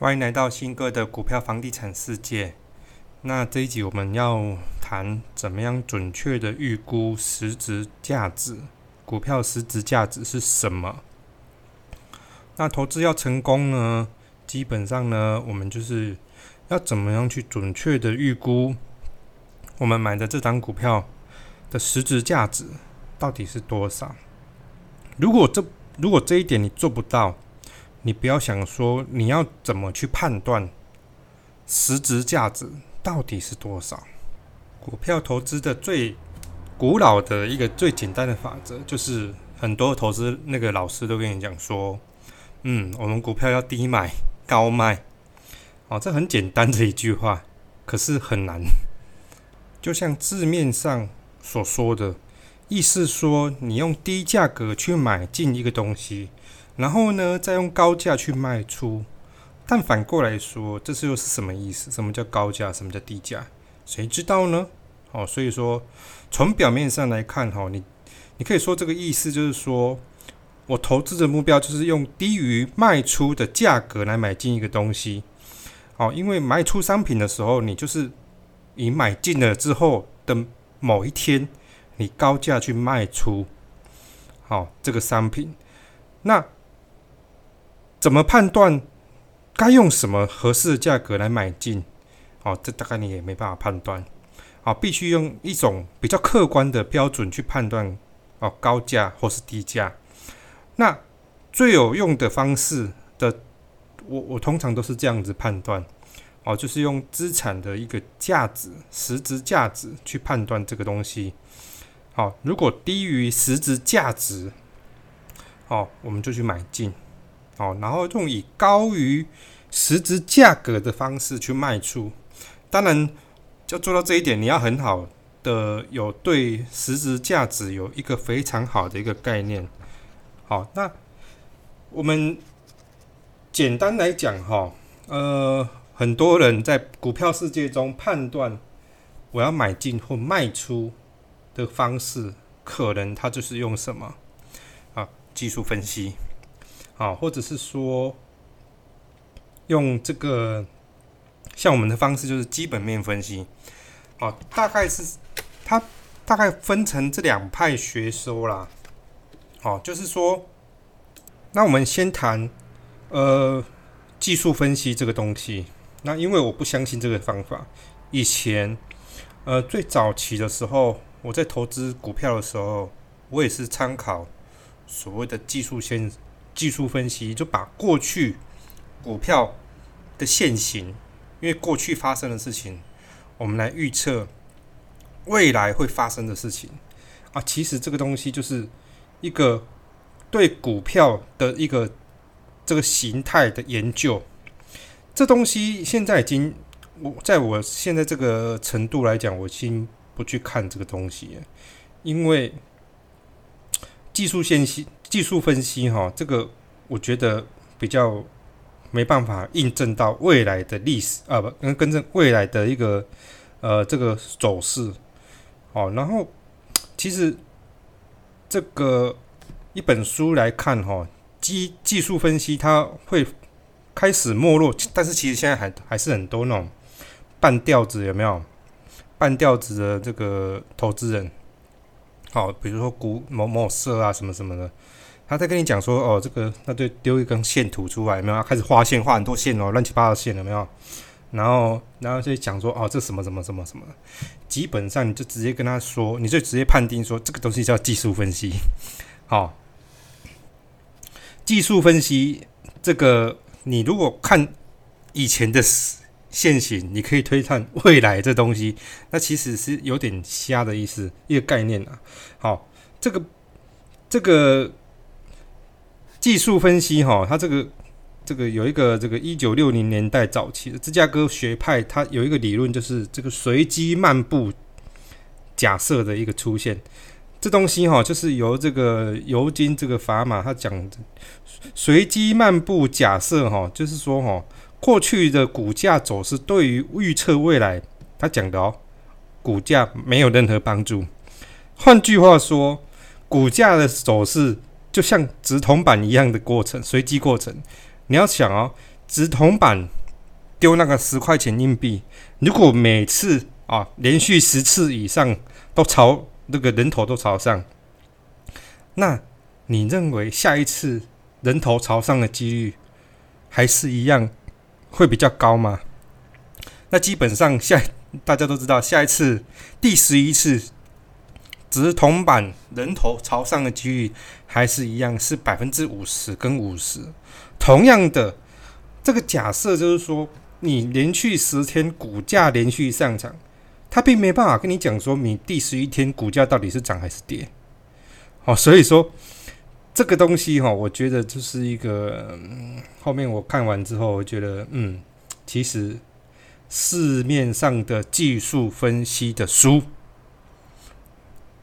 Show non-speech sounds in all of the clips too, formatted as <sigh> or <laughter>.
欢迎来到新哥的股票房地产世界。那这一集我们要谈怎么样准确的预估实质价值，股票实质价值是什么？那投资要成功呢，基本上呢，我们就是要怎么样去准确的预估我们买的这张股票的实质价值到底是多少？如果这如果这一点你做不到，你不要想说你要怎么去判断实质价值到底是多少？股票投资的最古老的一个最简单的法则，就是很多投资那个老师都跟你讲说，嗯，我们股票要低买高卖，哦，这很简单的一句话，可是很难。就像字面上所说的，意思说你用低价格去买进一个东西。然后呢，再用高价去卖出，但反过来说，这是又是什么意思？什么叫高价？什么叫低价？谁知道呢？哦，所以说，从表面上来看，哈，你你可以说这个意思就是说，我投资的目标就是用低于卖出的价格来买进一个东西，哦，因为卖出商品的时候，你就是你买进了之后的某一天，你高价去卖出，好，这个商品，那。怎么判断该用什么合适的价格来买进？哦，这大概你也没办法判断。好，必须用一种比较客观的标准去判断哦，高价或是低价。那最有用的方式的，我我通常都是这样子判断。哦，就是用资产的一个价值、实质价值去判断这个东西。好，如果低于实质价值，哦，我们就去买进。哦，然后用以高于实质价格的方式去卖出，当然要做到这一点，你要很好的有对实质价值有一个非常好的一个概念。好，那我们简单来讲哈，呃，很多人在股票世界中判断我要买进或卖出的方式，可能他就是用什么啊？技术分析。啊，或者是说用这个像我们的方式，就是基本面分析。好，大概是它大概分成这两派学说啦。哦，就是说，那我们先谈呃技术分析这个东西。那因为我不相信这个方法，以前呃最早期的时候，我在投资股票的时候，我也是参考所谓的技术先。技术分析就把过去股票的现形，因为过去发生的事情，我们来预测未来会发生的事情啊。其实这个东西就是一个对股票的一个这个形态的研究。这东西现在已经我在我现在这个程度来讲，我已经不去看这个东西，因为技术线析。技术分析，哈，这个我觉得比较没办法印证到未来的历史啊，不，跟跟着未来的一个呃这个走势，哦，然后其实这个一本书来看，哈，技技术分析它会开始没落，但是其实现在还还是很多那种半吊子，有没有半吊子的这个投资人？好，比如说股某某色啊，什么什么的。他在跟你讲说，哦，这个那就丢一根线图出来，没有？开始画线，画很多线哦，乱七八糟线有没有？然后，然后就讲说，哦，这什么什么什么什么？基本上你就直接跟他说，你就直接判定说，这个东西叫技术分析。好，<laughs> 技术分析这个，你如果看以前的现行，你可以推断未来这东西，那其实是有点瞎的意思，一个概念啊。好，这个这个。技术分析，哈，它这个这个有一个这个一九六零年代早期的芝加哥学派，它有一个理论，就是这个随机漫步假设的一个出现。这东西哈，就是由这个尤金这个砝码他讲随机漫步假设，哈，就是说哈，过去的股价走势对于预测未来，他讲的哦，股价没有任何帮助。换句话说，股价的走势。就像直筒板一样的过程，随机过程。你要想哦，直铜板丢那个十块钱硬币，如果每次啊连续十次以上都朝那个人头都朝上，那你认为下一次人头朝上的几率还是一样会比较高吗？那基本上下大家都知道，下一次第十一次直铜板人头朝上的几率还是一样，是百分之五十跟五十。同样的，这个假设就是说，你连续十天股价连续上涨，它并没办法跟你讲说，你第十一天股价到底是涨还是跌。好，所以说这个东西哈，我觉得就是一个后面我看完之后，我觉得嗯，其实。市面上的技术分析的书，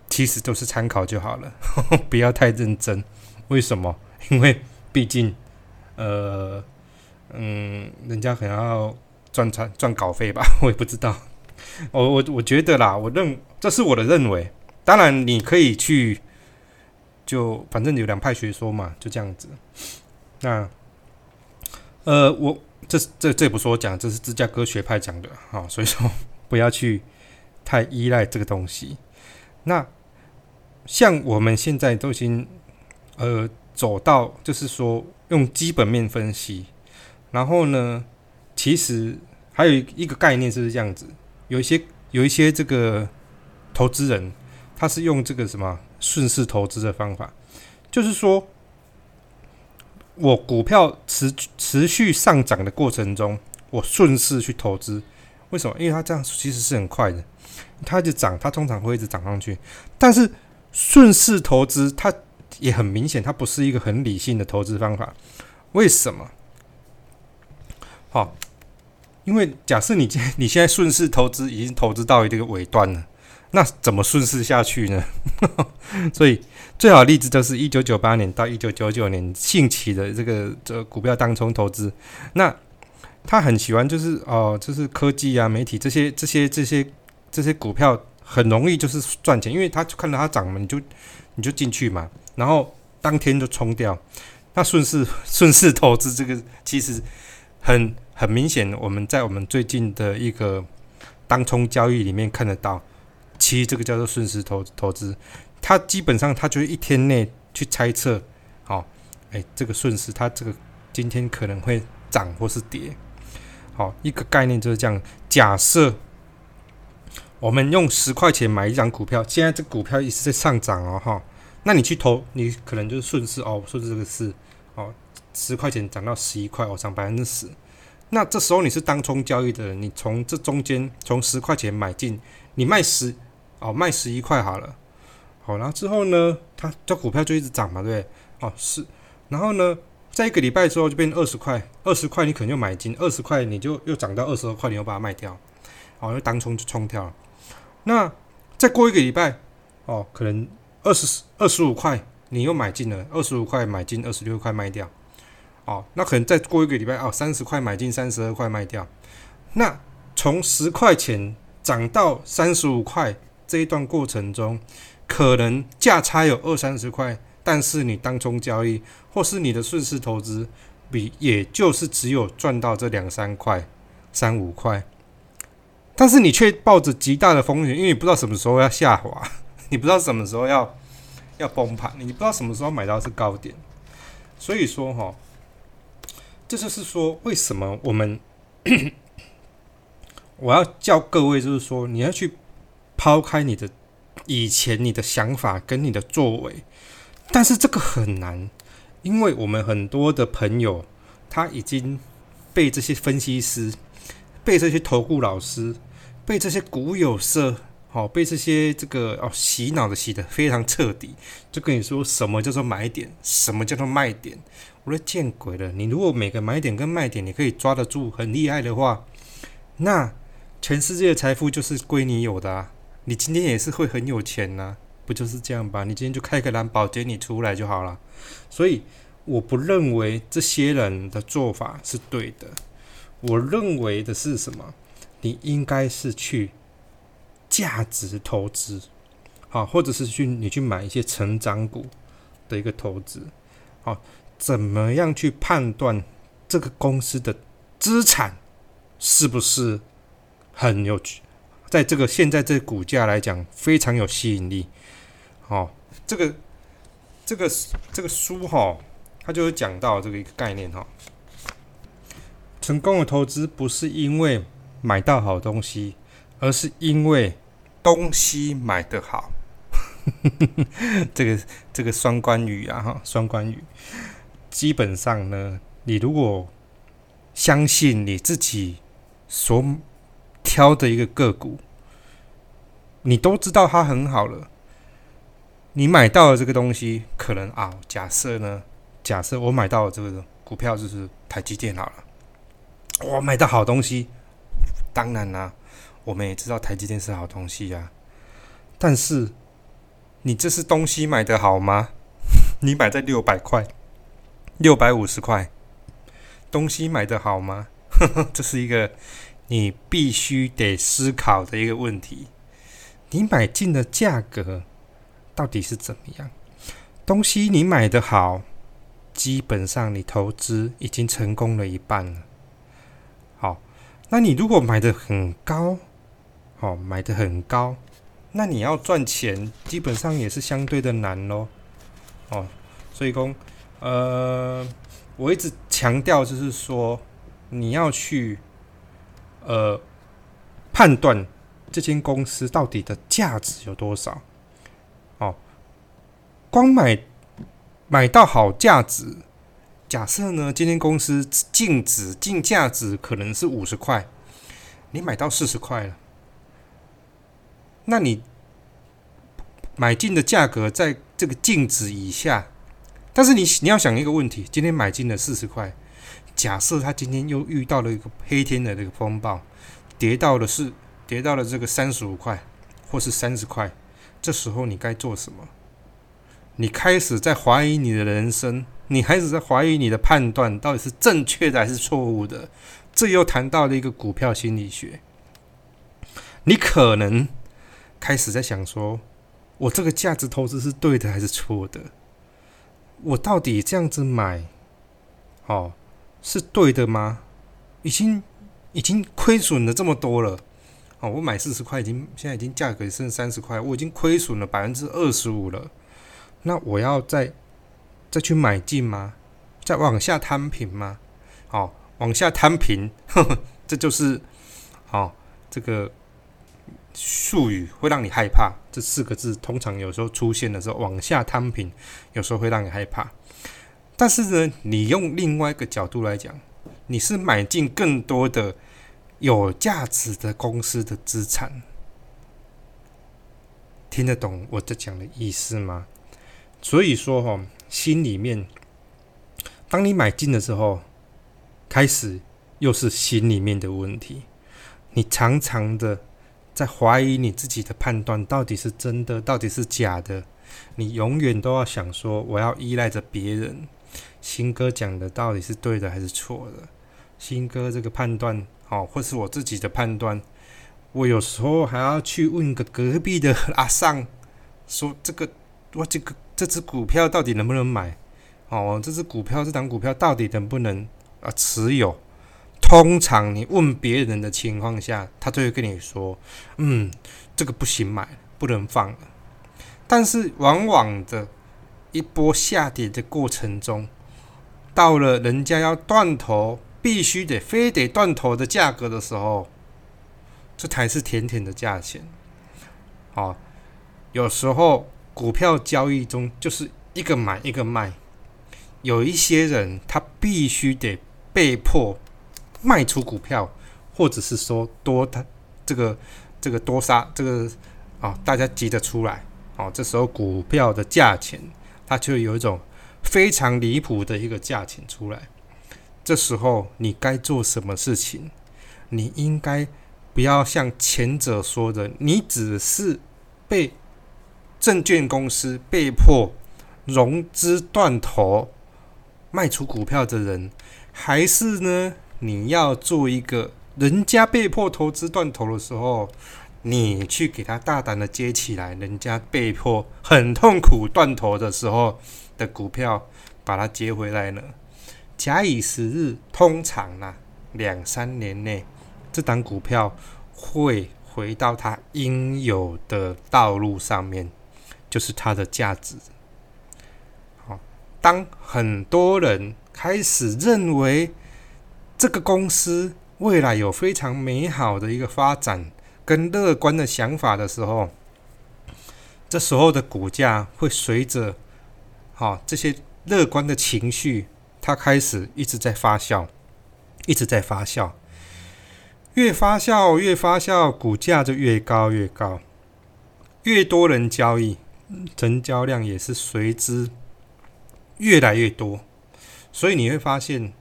其实都是参考就好了，<laughs> 不要太认真。为什么？因为毕竟，呃，嗯，人家可能要赚赚赚稿费吧，<laughs> 我也不知道。我我我觉得啦，我认这是我的认为。当然，你可以去，就反正有两派学说嘛，就这样子。那，呃，我。这这这也不是我讲，这是芝加哥学派讲的啊，所以说不要去太依赖这个东西。那像我们现在都已经呃走到，就是说用基本面分析，然后呢，其实还有一个概念是这样子，有一些有一些这个投资人，他是用这个什么顺势投资的方法，就是说。我股票持持续上涨的过程中，我顺势去投资，为什么？因为它这样其实是很快的，它就涨，它通常会一直涨上去。但是顺势投资，它也很明显，它不是一个很理性的投资方法。为什么？好，因为假设你你现在顺势投资已经投资到一个尾端了。那怎么顺势下去呢？<laughs> 所以最好的例子就是一九九八年到一九九九年兴起的这个这股票当冲投资。那他很喜欢就是哦，就是科技啊、媒体这些这些这些这些股票很容易就是赚钱，因为他看到它涨嘛，你就你就进去嘛，然后当天就冲掉。那顺势 <laughs> 顺势投资这个其实很很明显，我们在我们最近的一个当冲交易里面看得到。其实这个叫做顺势投投资，它基本上它就是一天内去猜测，好，哎，这个顺势它这个今天可能会涨或是跌，好，一个概念就是这样。假设我们用十块钱买一张股票，现在这股票一直在上涨哦，哈，那你去投，你可能就是顺势哦，顺势这个是哦，十块钱涨到十一块，哦，涨百分之十，那这时候你是当冲交易的人，你从这中间从十块钱买进，你卖十。哦，卖十一块好了，好，然后之后呢，它这股票就一直涨嘛，对不对？哦，是，然后呢，在一个礼拜之后就变成二十块，二十块你可能就买进，二十块你就又涨到二十二块，你又把它卖掉，哦，又当冲就冲掉了。那再过一个礼拜，哦，可能二十二十五块你又买进了，二十五块买进，二十六块卖掉，哦，那可能再过一个礼拜，哦，三十块买进，三十二块卖掉，那从十块钱涨到三十五块。这一段过程中，可能价差有二三十块，但是你当中交易或是你的顺势投资，比也就是只有赚到这两三块、三五块，但是你却抱着极大的风险，因为你不知道什么时候要下滑，<laughs> 你不知道什么时候要要崩盘，你不知道什么时候买到是高点，所以说哈，这就是说为什么我们 <coughs> 我要叫各位，就是说你要去。抛开你的以前你的想法跟你的作为，但是这个很难，因为我们很多的朋友他已经被这些分析师、被这些投顾老师、被这些股友社，好被这些这个哦洗脑的洗的非常彻底，就跟你说什么叫做买点，什么叫做卖点，我说见鬼了！你如果每个买点跟卖点你可以抓得住，很厉害的话，那全世界的财富就是归你有的啊！你今天也是会很有钱呐，不就是这样吧？你今天就开个蓝宝坚尼出来就好了。所以我不认为这些人的做法是对的。我认为的是什么？你应该是去价值投资，好，或者是去你去买一些成长股的一个投资。好，怎么样去判断这个公司的资产是不是很有趣，在这个现在这股价来讲非常有吸引力。哦，这个这个这个书哈，它就有讲到这个一个概念哈。成功的投资不是因为买到好东西，而是因为东西买得好。<laughs> 这个这个双关语啊哈，双关语。基本上呢，你如果相信你自己所挑的一个个股，你都知道它很好了。你买到了这个东西，可能啊，假设呢，假设我买到了这个股票就是台积电好了。我买到好东西，当然啦，我们也知道台积电是好东西呀。但是，你这是东西买的好吗？<laughs> 你买在六百块、六百五十块，东西买的好吗？<laughs> 这是一个你必须得思考的一个问题。你买进的价格到底是怎么样？东西你买的好，基本上你投资已经成功了一半了。好那你如果买的很高，哦，买的很高，那你要赚钱，基本上也是相对的难咯。哦，所以讲，呃，我一直强调就是说，你要去，呃，判断这间公司到底的价值有多少，哦，光买买到好价值。假设呢，今天公司净值净价值可能是五十块，你买到四十块了，那你买进的价格在这个净值以下，但是你你要想一个问题，今天买进了四十块，假设他今天又遇到了一个黑天的这个风暴，跌到了是跌到了这个三十五块或是三十块，这时候你该做什么？你开始在怀疑你的人生。你开始在怀疑你的判断到底是正确的还是错误的？这又谈到了一个股票心理学。你可能开始在想说：我这个价值投资是对的还是错的？我到底这样子买，哦，是对的吗？已经已经亏损了这么多了，哦，我买四十块，已经现在已经价格剩三十块，我已经亏损了百分之二十五了。那我要再。再去买进吗？再往下摊平吗？好，往下摊平，呵 <laughs> 呵这就是哦这个术语会让你害怕。这四个字通常有时候出现的时候，往下摊平，有时候会让你害怕。但是呢，你用另外一个角度来讲，你是买进更多的有价值的公司的资产，听得懂我这讲的意思吗？所以说哈。心里面，当你买进的时候，开始又是心里面的问题。你常常的在怀疑你自己的判断到底是真的，到底是假的。你永远都要想说，我要依赖着别人。新哥讲的到底是对的还是错的？新哥这个判断，哦，或是我自己的判断，我有时候还要去问个隔壁的阿尚，说这个，我这个。这只股票到底能不能买？哦，这只股票这档股票到底能不能啊持有？通常你问别人的情况下，他就会跟你说：“嗯，这个不行买，不能放了。”但是往往的一波下跌的过程中，到了人家要断头，必须得非得断头的价格的时候，这才是甜甜的价钱。哦，有时候。股票交易中就是一个买一个卖，有一些人他必须得被迫卖出股票，或者是说多他这个这个多杀这个啊，大家急着出来哦，这时候股票的价钱它就有一种非常离谱的一个价钱出来。这时候你该做什么事情？你应该不要像前者说的，你只是被。证券公司被迫融资断头卖出股票的人，还是呢？你要做一个人家被迫投资断头的时候，你去给他大胆的接起来，人家被迫很痛苦断头的时候的股票，把它接回来呢？假以时日，通常呢，两三年内，这档股票会回到它应有的道路上面，就是它的价值。好，当很多人开始认为这个公司未来有非常美好的一个发展跟乐观的想法的时候，这时候的股价会随着好这些乐观的情绪。它开始一直在发酵，一直在发酵，越发酵越发酵，股价就越高越高，越多人交易，成交量也是随之越来越多。所以你会发现，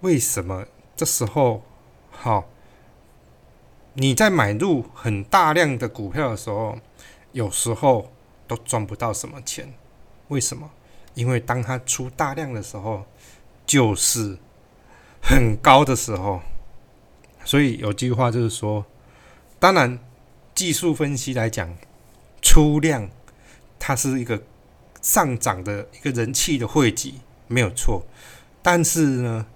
为什么这时候，好，你在买入很大量的股票的时候，有时候都赚不到什么钱？为什么？因为当它出大量的时候，就是很高的时候。所以有句话就是说，当然技术分析来讲，出量它是一个上涨的一个人气的汇集，没有错。但是呢，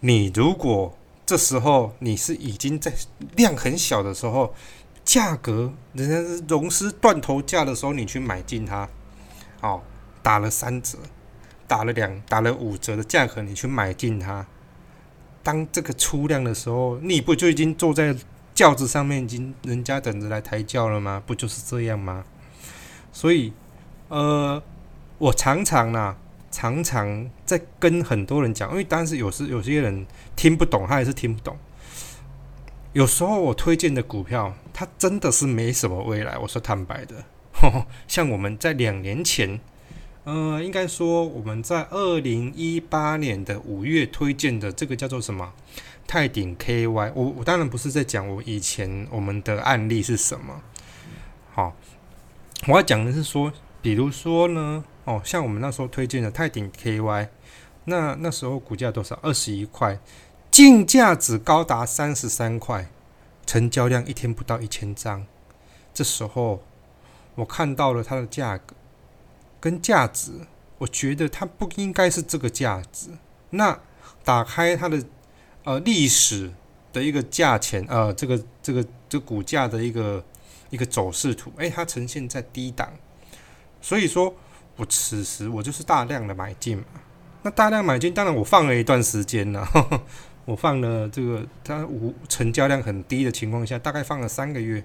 你如果这时候你是已经在量很小的时候，价格人家是融资断头价的时候，你去买进它，哦。打了三折，打了两，打了五折的价格，你去买进它。当这个出量的时候，你不就已经坐在轿子上面，已经人家等着来抬轿了吗？不就是这样吗？所以，呃，我常常呢，常常在跟很多人讲，因为当时有时有些人听不懂，他也是听不懂。有时候我推荐的股票，它真的是没什么未来。我说坦白的，<laughs> 像我们在两年前。呃，应该说我们在二零一八年的五月推荐的这个叫做什么泰鼎 KY，我我当然不是在讲我以前我们的案例是什么，好，我要讲的是说，比如说呢，哦，像我们那时候推荐的泰鼎 KY，那那时候股价多少？二十一块，净价值高达三十三块，成交量一天不到一千张，这时候我看到了它的价格。跟价值，我觉得它不应该是这个价值。那打开它的呃历史的一个价钱，呃，这个这个这股价的一个一个走势图，诶，它呈现在低档，所以说我此时我就是大量的买进嘛。那大量买进，当然我放了一段时间了，<laughs> 我放了这个它无成交量很低的情况下，大概放了三个月。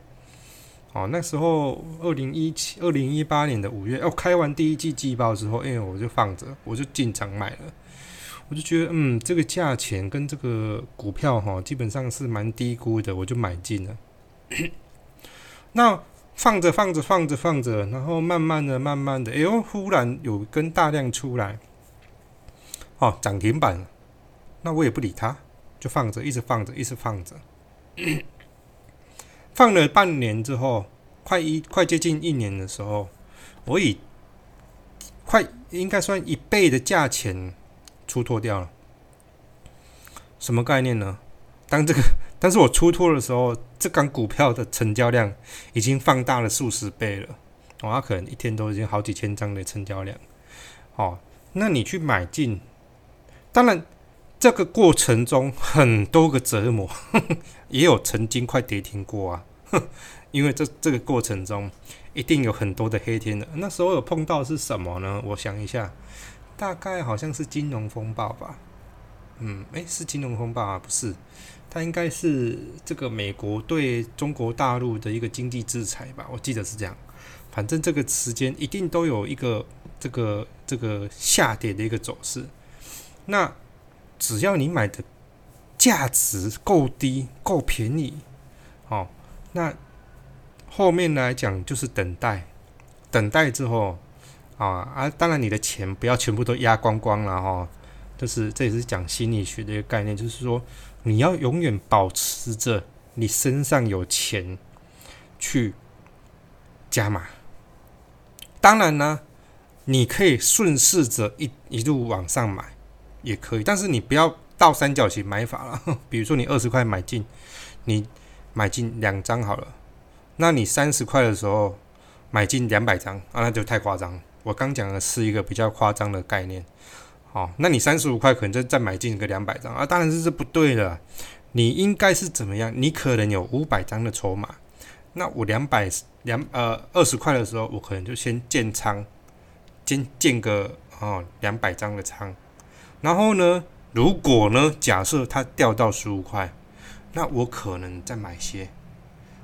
哦，那时候二零一七、二零一八年的五月，哦，开完第一季季报之后，哎，我就放着，我就进场买了。我就觉得，嗯，这个价钱跟这个股票哈，基本上是蛮低估的，我就买进了。<coughs> 那放着放着放着放着，然后慢慢的、慢慢的，哎呦，忽然有根大量出来，哦，涨停板了。那我也不理它，就放着，一直放着，一直放着。<coughs> 放了半年之后，快一快接近一年的时候，我以快应该算一倍的价钱出脱掉了。什么概念呢？当这个，但是我出脱的时候，这港股票的成交量已经放大了数十倍了。哦，它可能一天都已经好几千张的成交量。哦，那你去买进，当然。这个过程中很多个折磨，<laughs> 也有曾经快跌停过啊。<laughs> 因为这这个过程中一定有很多的黑天的。那时候有碰到是什么呢？我想一下，大概好像是金融风暴吧。嗯，诶，是金融风暴啊？不是，它应该是这个美国对中国大陆的一个经济制裁吧？我记得是这样。反正这个时间一定都有一个这个这个下跌的一个走势。那只要你买的价值够低、够便宜，哦，那后面来讲就是等待，等待之后，啊啊，当然你的钱不要全部都压光光了哈，就是这也是讲心理学的一个概念，就是说你要永远保持着你身上有钱去加码。当然呢，你可以顺势着一一路往上买。也可以，但是你不要倒三角形买法了。<laughs> 比如说你二十块买进，你买进两张好了，那你三十块的时候买进两百张啊，那就太夸张。我刚讲的是一个比较夸张的概念，哦，那你三十五块可能再再买进个两百张啊，当然是这不对的。你应该是怎么样？你可能有五百张的筹码，那我两百两呃二十块的时候，我可能就先建仓，建建个哦两百张的仓，然后呢，如果呢假设它掉到十五块，那我可能再买些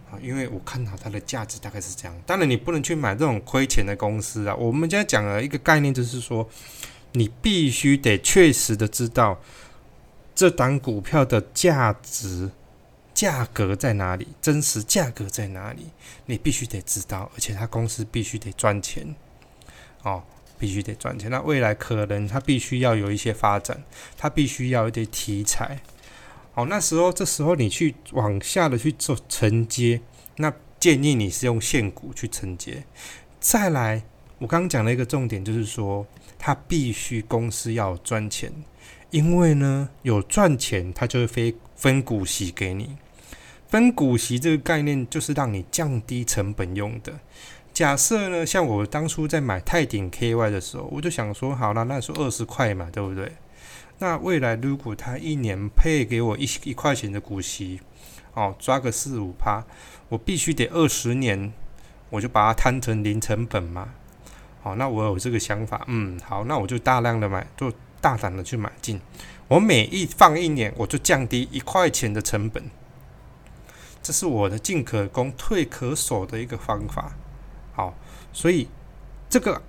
啊，因为我看到它的价值大概是这样。当然你不能去买这种亏钱的公司啊。我们现在讲了一个概念，就是说你必须得确实的知道。这档股票的价值、价格在哪里？真实价格在哪里？你必须得知道，而且它公司必须得赚钱，哦，必须得赚钱。那未来可能它必须要有一些发展，它必须要一点题材。好，那时候这时候你去往下的去做承接，那建议你是用现股去承接。再来，我刚刚讲了一个重点，就是说他必须公司要赚钱。因为呢，有赚钱，他就会分分股息给你。分股息这个概念，就是让你降低成本用的。假设呢，像我当初在买泰鼎 KY 的时候，我就想说，好了，那说二十块嘛，对不对？那未来如果他一年配给我一一块钱的股息，哦，抓个四五趴，我必须得二十年，我就把它摊成零成本嘛。好，那我有这个想法，嗯，好，那我就大量的买，就。大胆的去买进，我每一放一年，我就降低一块钱的成本，这是我的进可攻退可守的一个方法。好，所以这个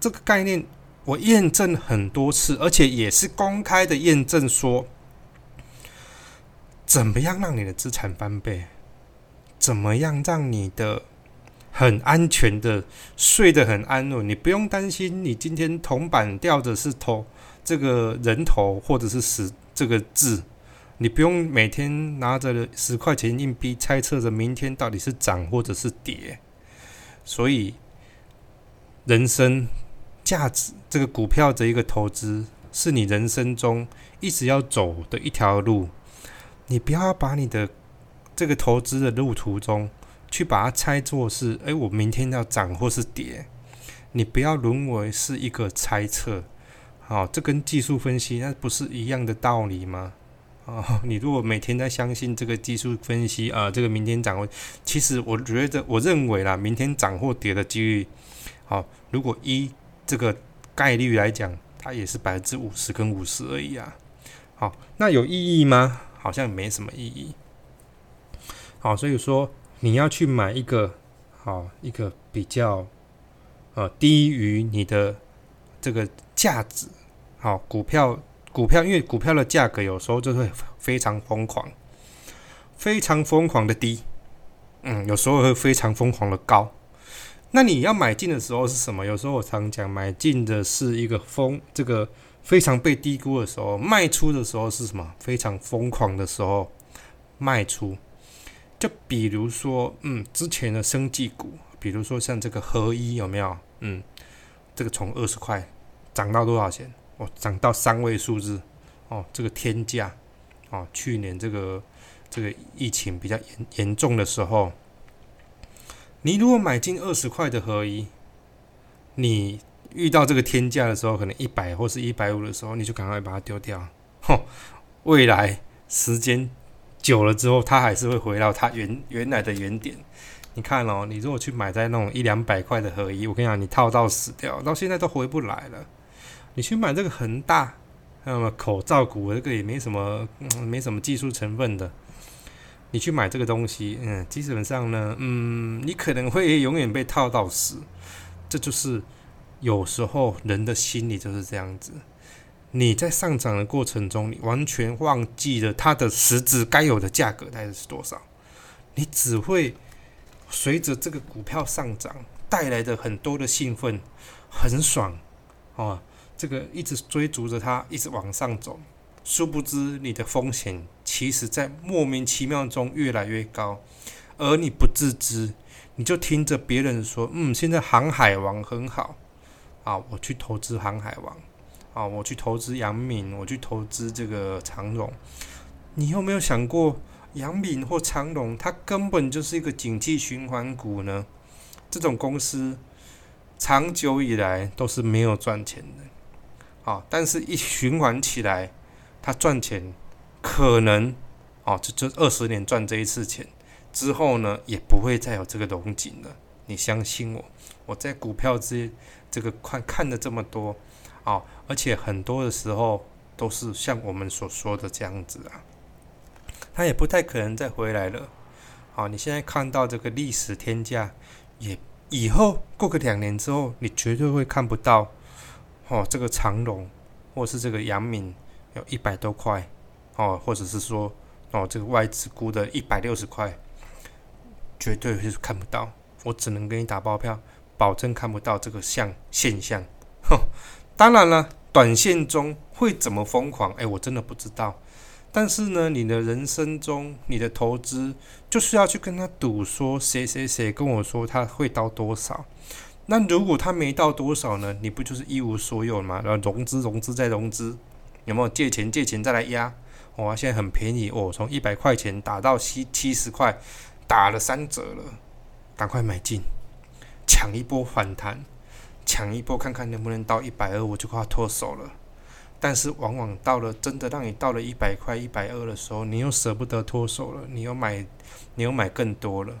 这个概念我验证很多次，而且也是公开的验证，说怎么样让你的资产翻倍，怎么样让你的。很安全的，睡得很安稳，你不用担心你今天铜板掉的是头这个人头或者是十这个字，你不用每天拿着十块钱硬币猜测着明天到底是涨或者是跌。所以，人生价值这个股票的一个投资，是你人生中一直要走的一条路。你不要把你的这个投资的路途中。去把它猜作是，哎，我明天要涨或是跌，你不要沦为是一个猜测，好，这跟技术分析那不是一样的道理吗？哦，你如果每天在相信这个技术分析啊，这个明天涨或，其实我觉得我认为啦，明天涨或跌的几率，好，如果一这个概率来讲，它也是百分之五十跟五十而已啊，好，那有意义吗？好像没什么意义，好，所以说。你要去买一个好一个比较呃低于你的这个价值好股票股票，因为股票的价格有时候就会非常疯狂，非常疯狂的低，嗯，有时候会非常疯狂的高。那你要买进的时候是什么？有时候我常讲，买进的是一个疯，这个非常被低估的时候；卖出的时候是什么？非常疯狂的时候卖出。就比如说，嗯，之前的生技股，比如说像这个合一有没有？嗯，这个从二十块涨到多少钱？哦，涨到三位数字，哦，这个天价，哦，去年这个这个疫情比较严严重的时候，你如果买进二十块的合一，你遇到这个天价的时候，可能一百或是一百五的时候，你就赶快把它丢掉。吼，未来时间。久了之后，它还是会回到它原原来的原点。你看哦，你如果去买在那种一两百块的合一，我跟你讲，你套到死掉，到现在都回不来了。你去买这个恒大，那么口罩股，这个也没什么，没什么技术成分的。你去买这个东西，嗯，基本上呢，嗯，你可能会永远被套到死。这就是有时候人的心理就是这样子。你在上涨的过程中，你完全忘记了它的实质该有的价格大概是多少，你只会随着这个股票上涨带来的很多的兴奋，很爽哦，这个一直追逐着它一直往上走，殊不知你的风险其实在莫名其妙中越来越高，而你不自知，你就听着别人说，嗯，现在航海王很好，啊，我去投资航海王。啊，我去投资杨敏，我去投资这个长荣。你有没有想过，杨敏或长荣，它根本就是一个景气循环股呢？这种公司长久以来都是没有赚钱的。啊，但是一循环起来，它赚钱可能哦，就就二十年赚这一次钱之后呢，也不会再有这个龙井了。你相信我，我在股票这这个看看的这么多啊，而且很多的时候都是像我们所说的这样子啊，它也不太可能再回来了。好，你现在看到这个历史天价，也以后过个两年之后，你绝对会看不到哦，这个长隆或是这个杨敏有一百多块哦，或者是说哦，这个外资估的一百六十块，绝对是看不到。我只能给你打包票，保证看不到这个像现象。哼，当然了，短线中会怎么疯狂？哎，我真的不知道。但是呢，你的人生中，你的投资就是要去跟他赌，说谁谁谁跟我说他会到多少。那如果他没到多少呢？你不就是一无所有吗？然后融资、融资再融资，有没有借钱、借钱再来压？哇，现在很便宜哦，从一百块钱打到七七十块，打了三折了。赶快买进，抢一波反弹，抢一波看看能不能到一百二，我就快脱手了。但是往往到了真的让你到了一百块、一百二的时候，你又舍不得脱手了，你又买，你又买更多了。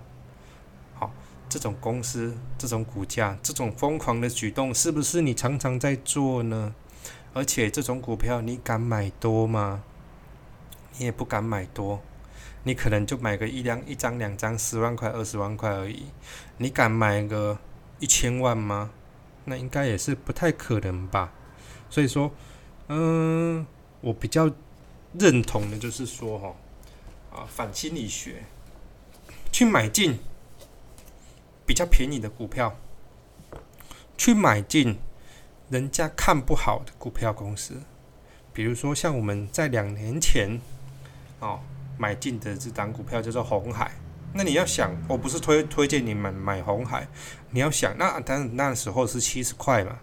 好，这种公司、这种股价、这种疯狂的举动，是不是你常常在做呢？而且这种股票，你敢买多吗？你也不敢买多。你可能就买个一两一张两张十万块二十万块而已，你敢买个一千万吗？那应该也是不太可能吧。所以说，嗯，我比较认同的就是说，哈，啊，反心理学，去买进比较便宜的股票，去买进人家看不好的股票公司，比如说像我们在两年前，哦。买进的这档股票叫做红海，那你要想，我不是推推荐你们买红海，你要想，那当那时候是七十块嘛，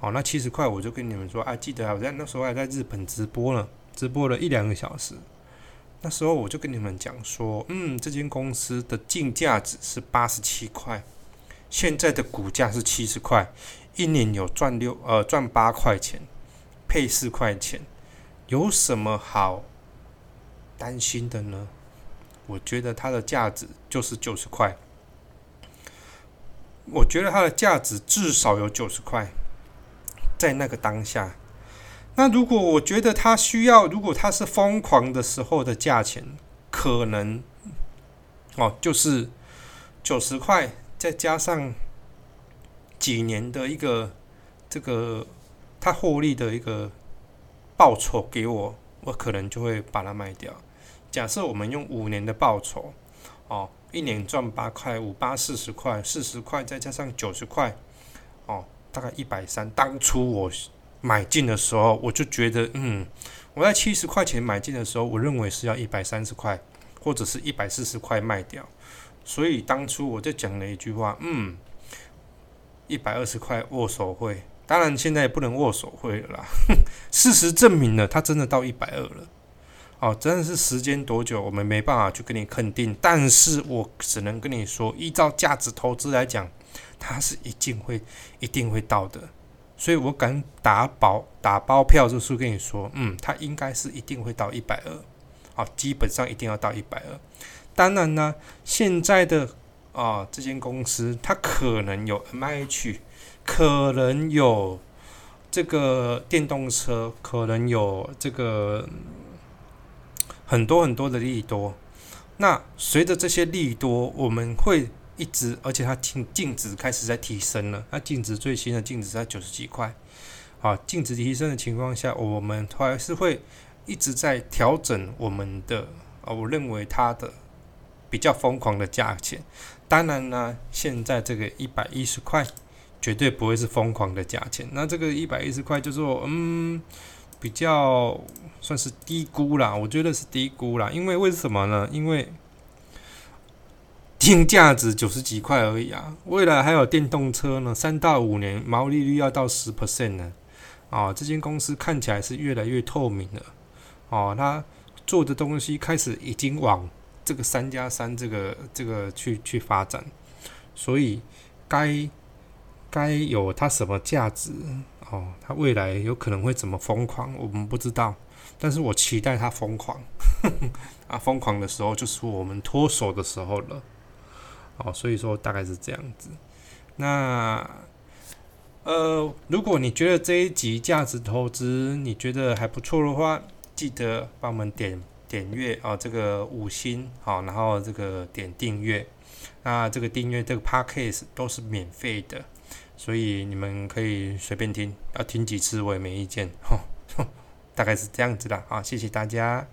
哦，那七十块我就跟你们说，啊，记得我在那时候还在日本直播呢，直播了一两个小时，那时候我就跟你们讲说，嗯，这间公司的净价值是八十七块，现在的股价是七十块，一年有赚六呃赚八块钱，配四块钱，有什么好？担心的呢？我觉得它的价值就是九十块。我觉得它的价值至少有九十块，在那个当下。那如果我觉得它需要，如果它是疯狂的时候的价钱，可能哦，就是九十块，再加上几年的一个这个它获利的一个报酬给我。我可能就会把它卖掉。假设我们用五年的报酬，哦，一年赚八块，五八四十块，四十块再加上九十块，哦，大概一百三。当初我买进的时候，我就觉得，嗯，我在七十块钱买进的时候，我认为是要一百三十块或者是一百四十块卖掉。所以当初我就讲了一句话，嗯，一百二十块握手会。当然，现在也不能握手会了啦。<laughs> 事实证明了，它真的到一百二了。哦，真的是时间多久，我们没办法去跟你肯定。但是我只能跟你说，依照价值投资来讲，它是一定会、一定会到的。所以我敢打保、打包票，就是跟你说，嗯，它应该是一定会到一百二。好，基本上一定要到一百二。当然呢，现在的啊，这间公司它可能有 M I H。可能有这个电动车，可能有这个很多很多的利多。那随着这些利多，我们会一直，而且它净净值开始在提升了。它净值最新的净值在九十几块。啊，净值提升的情况下，我们还是会一直在调整我们的啊，我认为它的比较疯狂的价钱。当然呢，现在这个一百一十块。绝对不会是疯狂的价钱。那这个一百一十块，就是说嗯，比较算是低估啦。我觉得是低估啦，因为为什么呢？因为定价值九十几块而已啊。未来还有电动车呢，三到五年毛利率要到十 percent 呢。啊，这间公司看起来是越来越透明了。哦，他做的东西开始已经往这个三加三这个这个去去发展，所以该。该有它什么价值？哦，它未来有可能会怎么疯狂，我们不知道。但是我期待它疯狂，<laughs> 啊，疯狂的时候就是我们脱手的时候了。哦，所以说大概是这样子。那，呃，如果你觉得这一集价值投资你觉得还不错的话，记得帮我们点点阅啊，这个五星好，然后这个点订阅。那这个订阅这个 podcast 都是免费的，所以你们可以随便听，要听几次我也没意见。吼 <laughs> 大概是这样子的啊，谢谢大家。